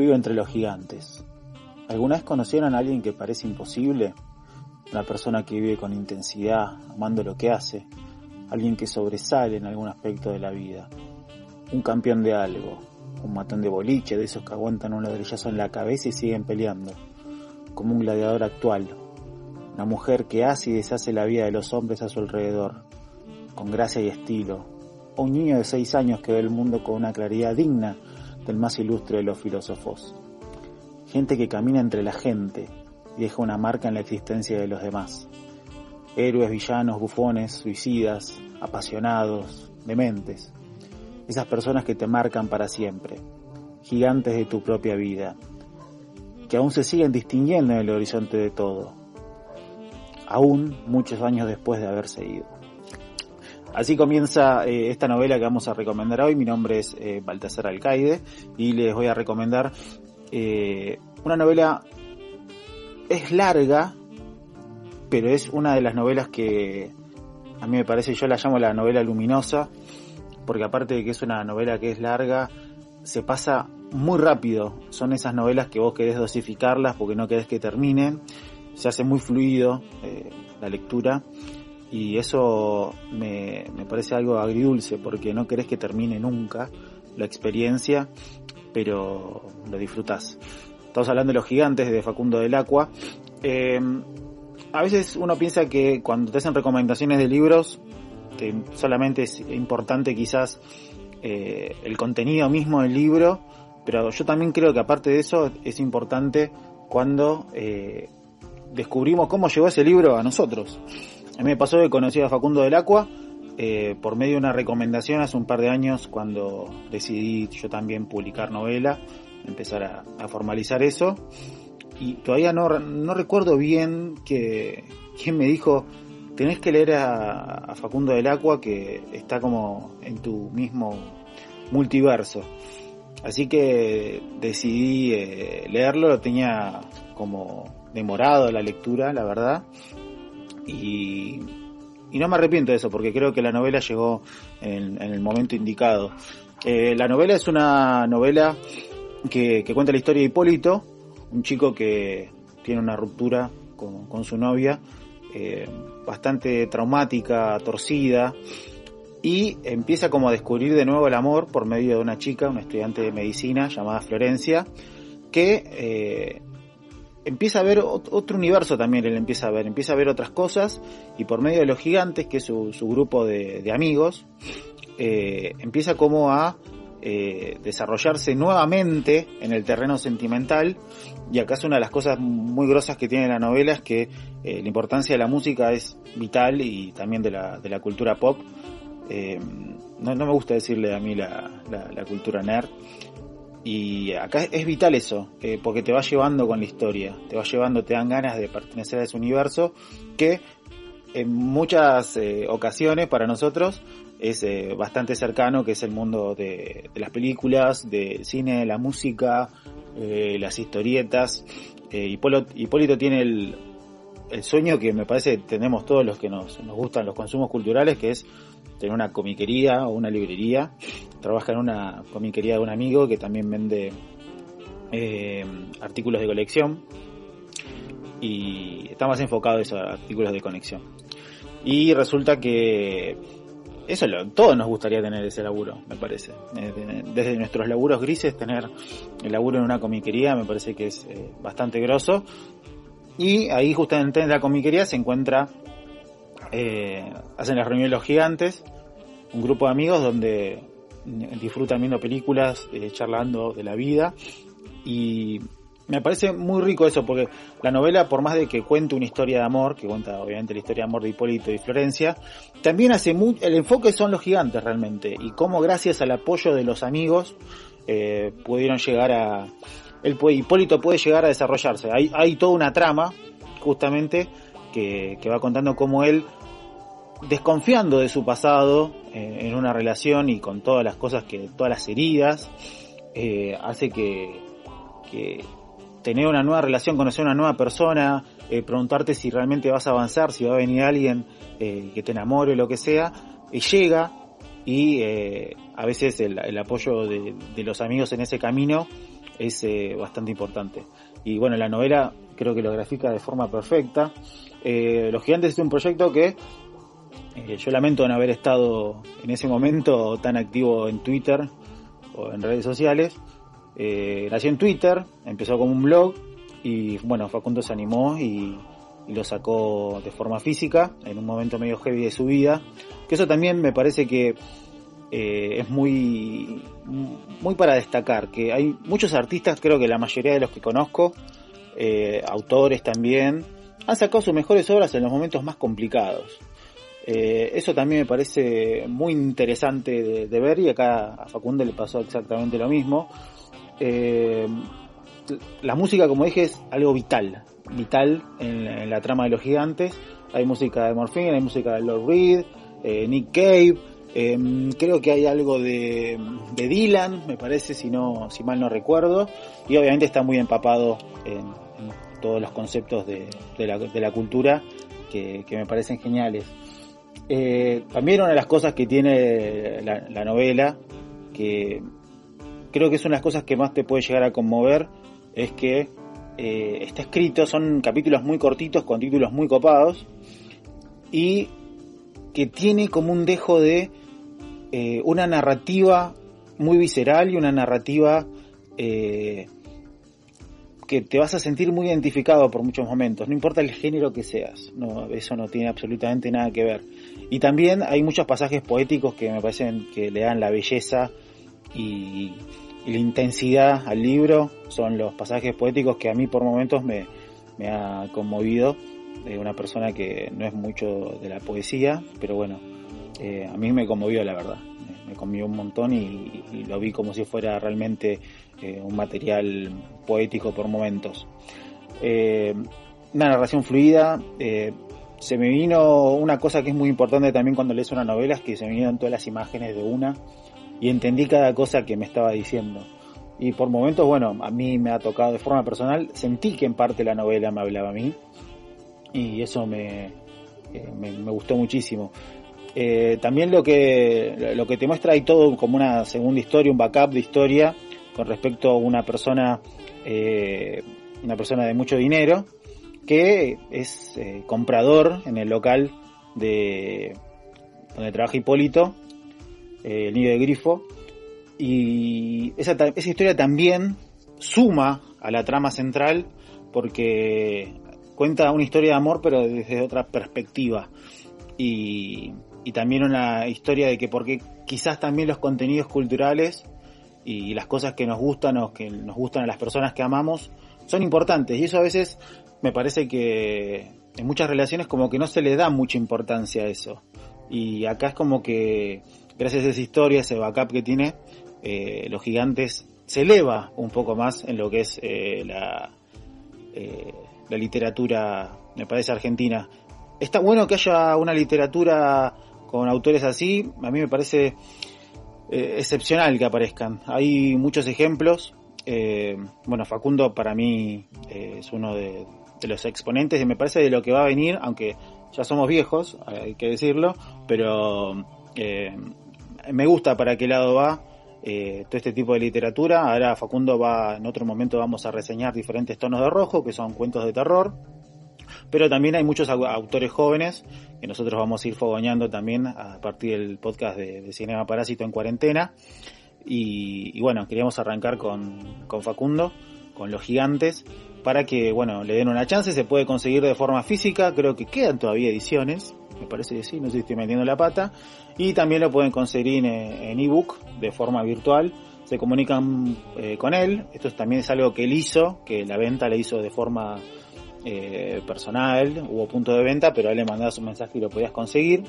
Vivo entre los gigantes. ¿Alguna vez conocieron a alguien que parece imposible? Una persona que vive con intensidad, amando lo que hace. Alguien que sobresale en algún aspecto de la vida. Un campeón de algo. Un matón de boliche, de esos que aguantan un ladrillazo en la cabeza y siguen peleando. Como un gladiador actual. Una mujer que hace y deshace la vida de los hombres a su alrededor. Con gracia y estilo. Un niño de seis años que ve el mundo con una claridad digna del más ilustre de los filósofos. Gente que camina entre la gente y deja una marca en la existencia de los demás. Héroes, villanos, bufones, suicidas, apasionados, dementes. Esas personas que te marcan para siempre. Gigantes de tu propia vida. Que aún se siguen distinguiendo en el horizonte de todo. Aún muchos años después de haberse ido. Así comienza eh, esta novela que vamos a recomendar hoy. Mi nombre es eh, Baltasar Alcaide y les voy a recomendar eh, una novela. Es larga, pero es una de las novelas que a mí me parece, yo la llamo la novela luminosa, porque aparte de que es una novela que es larga, se pasa muy rápido. Son esas novelas que vos querés dosificarlas porque no querés que terminen. Se hace muy fluido la lectura y eso me, me, parece algo agridulce porque no querés que termine nunca la experiencia, pero lo disfrutás. Estamos hablando de los gigantes de Facundo del Aqua. Eh, a veces uno piensa que cuando te hacen recomendaciones de libros, que solamente es importante quizás eh, el contenido mismo del libro, pero yo también creo que aparte de eso es importante cuando eh, descubrimos cómo llegó ese libro a nosotros. A mí me pasó que conocí a Facundo del Aqua eh, por medio de una recomendación hace un par de años cuando decidí yo también publicar novela, empezar a, formalizar eso. Y todavía no, no recuerdo bien que, quién me dijo, tenés que leer a, Facundo del Aqua que está como en tu mismo multiverso. Así que decidí eh, leerlo, lo tenía como demorado la lectura, la verdad. Y, y, no me arrepiento de eso, porque creo que la novela llegó en, el momento indicado. Eh, la novela es una novela que, cuenta la historia de Hipólito, un chico que tiene una ruptura con, con su novia, eh, bastante traumática, torcida, y empieza como a descubrir de nuevo el amor por medio de una chica, una estudiante de medicina llamada Florencia, que eh, empieza a ver otro universo también, él empieza a ver, empieza a ver otras cosas y por medio de los gigantes, que es su, su grupo de, de amigos, eh, empieza como a eh, desarrollarse nuevamente en el terreno sentimental y acá es una de las cosas muy grosas que tiene la novela es que eh, la importancia de la música es vital y también de la, de la cultura pop. No, no, me gusta decirle a mí la, la, la cultura nerd, y acá es vital eso, eh, porque te va llevando con la historia, te va llevando, te dan ganas de pertenecer a ese universo que en muchas eh, ocasiones para nosotros es eh, bastante cercano, que es el mundo de, de las películas, del cine, la música, las historietas. Hipólito, Hipólito tiene el, sueño que me parece tenemos todos los que nos, nos gustan los consumos culturales, que es tener una comiquería o una librería. Trabaja en una comiquería de un amigo que también vende eh, artículos de colección. Y está más enfocado en esos artículos de conexión. Y resulta que eso lo, todos nos gustaría tener ese laburo, me parece. Desde nuestros laburos grises, tener el laburo en una comiquería me parece que es eh, bastante grosso. Y ahí justamente en la comiquería se encuentra, eh, hacen las reuniones los gigantes, un grupo de amigos donde disfrutan viendo películas, eh, charlando de la vida y me parece muy rico eso porque la novela por más de que cuente una historia de amor, que cuenta obviamente la historia de amor de Hipólito y Florencia, también hace muy, el enfoque son los gigantes realmente y cómo gracias al apoyo de los amigos eh, pudieron llegar a el Hipólito puede llegar a desarrollarse. Hay, hay toda una trama justamente que, que va contando cómo él desconfiando de su pasado eh, en una relación y con todas las cosas que, todas las heridas, eh, hace que, que, tener una nueva relación, conocer una nueva persona, eh, preguntarte si realmente vas a avanzar, si va a venir alguien que te enamore lo que sea, y llega y a veces el, apoyo de, los amigos en ese camino es bastante importante. Y bueno, la novela creo que lo grafica de forma perfecta. Los Gigantes es un proyecto que yo lamento no haber estado en ese momento tan activo en Twitter o en redes sociales. nació en Twitter, empezó como un blog y bueno, Facundo se animó y, y lo sacó de forma física en un momento medio heavy de su vida. Que eso también me parece que eh, es muy, muy para destacar, que hay muchos artistas, creo que la mayoría de los que conozco, eh, autores también, han sacado sus mejores obras en los momentos más complicados. Eh, eso también me parece muy interesante de, ver y acá a Facundo le pasó exactamente lo mismo. la música, como dije, es algo vital vital en, la trama de los gigantes. Hay música de Morphine, hay música de Lord Reed, eh, Nick Cave, em, creo que hay algo de, Dylan, me parece, si no, si mal no recuerdo, y obviamente está muy empapado en, todos los conceptos de, la, cultura que, me parecen geniales. Eh, también una de las cosas que tiene la, la, novela, que creo que es una de las cosas que más te puede llegar a conmover, es que eh, está escrito, son capítulos muy cortitos con títulos muy copados y que tiene como un dejo de eh, una narrativa muy visceral y una narrativa que te vas a sentir muy identificado por muchos momentos, no importa el género que seas, no, eso no tiene absolutamente nada que ver. Y también hay muchos pasajes poéticos que me parecen que le dan la belleza y, la intensidad al libro son los pasajes poéticos que a mí por momentos me, me ha conmovido de una persona que no es mucho de la poesía, pero bueno, eh, a mí me conmovió la verdad, me, conmovió un montón y, lo vi como si fuera realmente eh, un material poético por momentos. Eh, una narración fluida, se me vino una cosa que es muy importante también cuando lees una novela, es que se me vinieron todas las imágenes de una, y entendí cada cosa que me estaba diciendo. Y por momentos, bueno, a mí me ha tocado de forma personal, sentí que en parte la novela me hablaba a mí y eso me, eh, me, gustó muchísimo. Eh, también lo que, lo que te muestra hay todo como una segunda historia, un backup de historia con respecto a una persona, eh, una persona de mucho dinero que es comprador en el local de donde trabaja Hipólito eh, el nido de grifo. Y esa, esa historia también suma a la trama central porque cuenta una historia de amor pero desde otra perspectiva. Y, y también una historia de que porque quizás también los contenidos culturales y las cosas que nos gustan o que nos gustan a las personas que amamos son importantes y eso a veces me parece que en muchas relaciones como que no se le da mucha importancia a eso y acá es como que gracias a esa historia, ese backup que tiene, eh, los gigantes se eleva un poco más en lo que es eh, la, eh, la literatura, me parece, argentina. Está bueno que haya una literatura con autores así, a mí me parece excepcional que aparezcan. Hay muchos ejemplos. bueno, Facundo para mí es uno de, de los exponentes y me parece de lo que va a venir, aunque ya somos viejos, hay que decirlo, pero eh, me gusta para qué lado va eh, todo este tipo de literatura. Ahora Facundo va, en otro momento vamos a reseñar diferentes tonos de rojo, que son cuentos de terror. Pero también hay muchos autores jóvenes que nosotros vamos a ir fogoñando también a partir del podcast de, Cinema Parásito en cuarentena. Y, bueno, queríamos arrancar con, con Facundo, con Los Gigantes, para que, bueno, le den una chance. Se puede conseguir de forma física, creo que quedan todavía ediciones, me parece que sí, no sé si estoy metiendo la pata. Y también lo pueden conseguir en ebook de forma virtual. Se comunican eh, con él. Esto también es algo que él hizo, que la venta la hizo de forma eh, personal. Hubo punto de venta, pero a él le mandabas un mensaje y lo podías conseguir.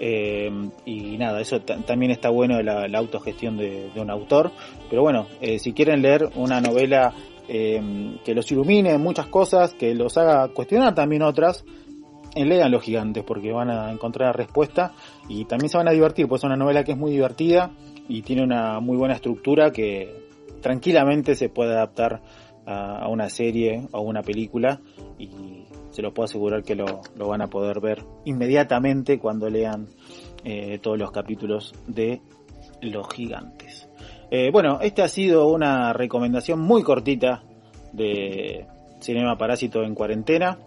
Eh, y nada, eso también está bueno la, autogestión de, un autor. Pero bueno, si quieren leer una novela que los ilumine muchas cosas, que los haga cuestionar también otras, lean Los Gigantes porque van a encontrar respuesta y también se van a divertir, pues es una novela que es muy divertida y tiene una muy buena estructura que tranquilamente se puede adaptar a, una serie o una película y se lo puedo asegurar que lo, van a poder ver inmediatamente cuando lean eh, todos los capítulos de Los Gigantes. Eh, bueno, esta ha sido una recomendación muy cortita de Cinema Parásito en cuarentena.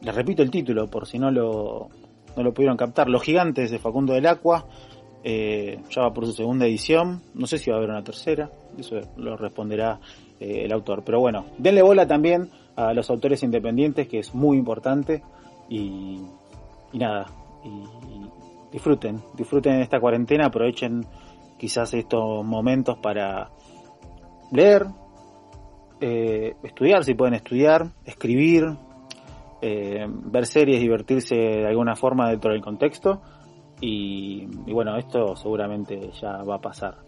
Les repito el título por si no lo, no lo pudieron captar. Los Gigantes de Facundo del Aqua. Eh, ya va por su segunda edición. No sé si va a haber una tercera. Eso lo responderá eh, el autor. Pero bueno, denle bola también a los autores independientes, que es muy importante. Y, y nada, y disfruten, disfruten esta cuarentena, aprovechen quizás estos momentos para leer, eh, estudiar si pueden estudiar, escribir, eh, ver series, divertirse de alguna forma dentro del contexto. Y, y, bueno, esto seguramente ya va a pasar.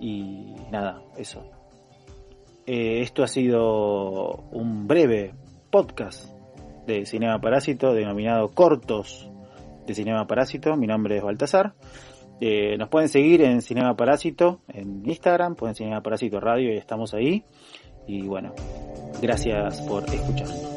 Y nada, eso. Eh, esto ha sido un breve podcast de Cinema Parásito denominado Cortos de Cinema Parásito. Mi nombre es Baltasar. Eh, nos pueden seguir en Cinema Parásito en Instagram, pueden Cinema Parásito Radio y estamos ahí. Y bueno, gracias por escuchar.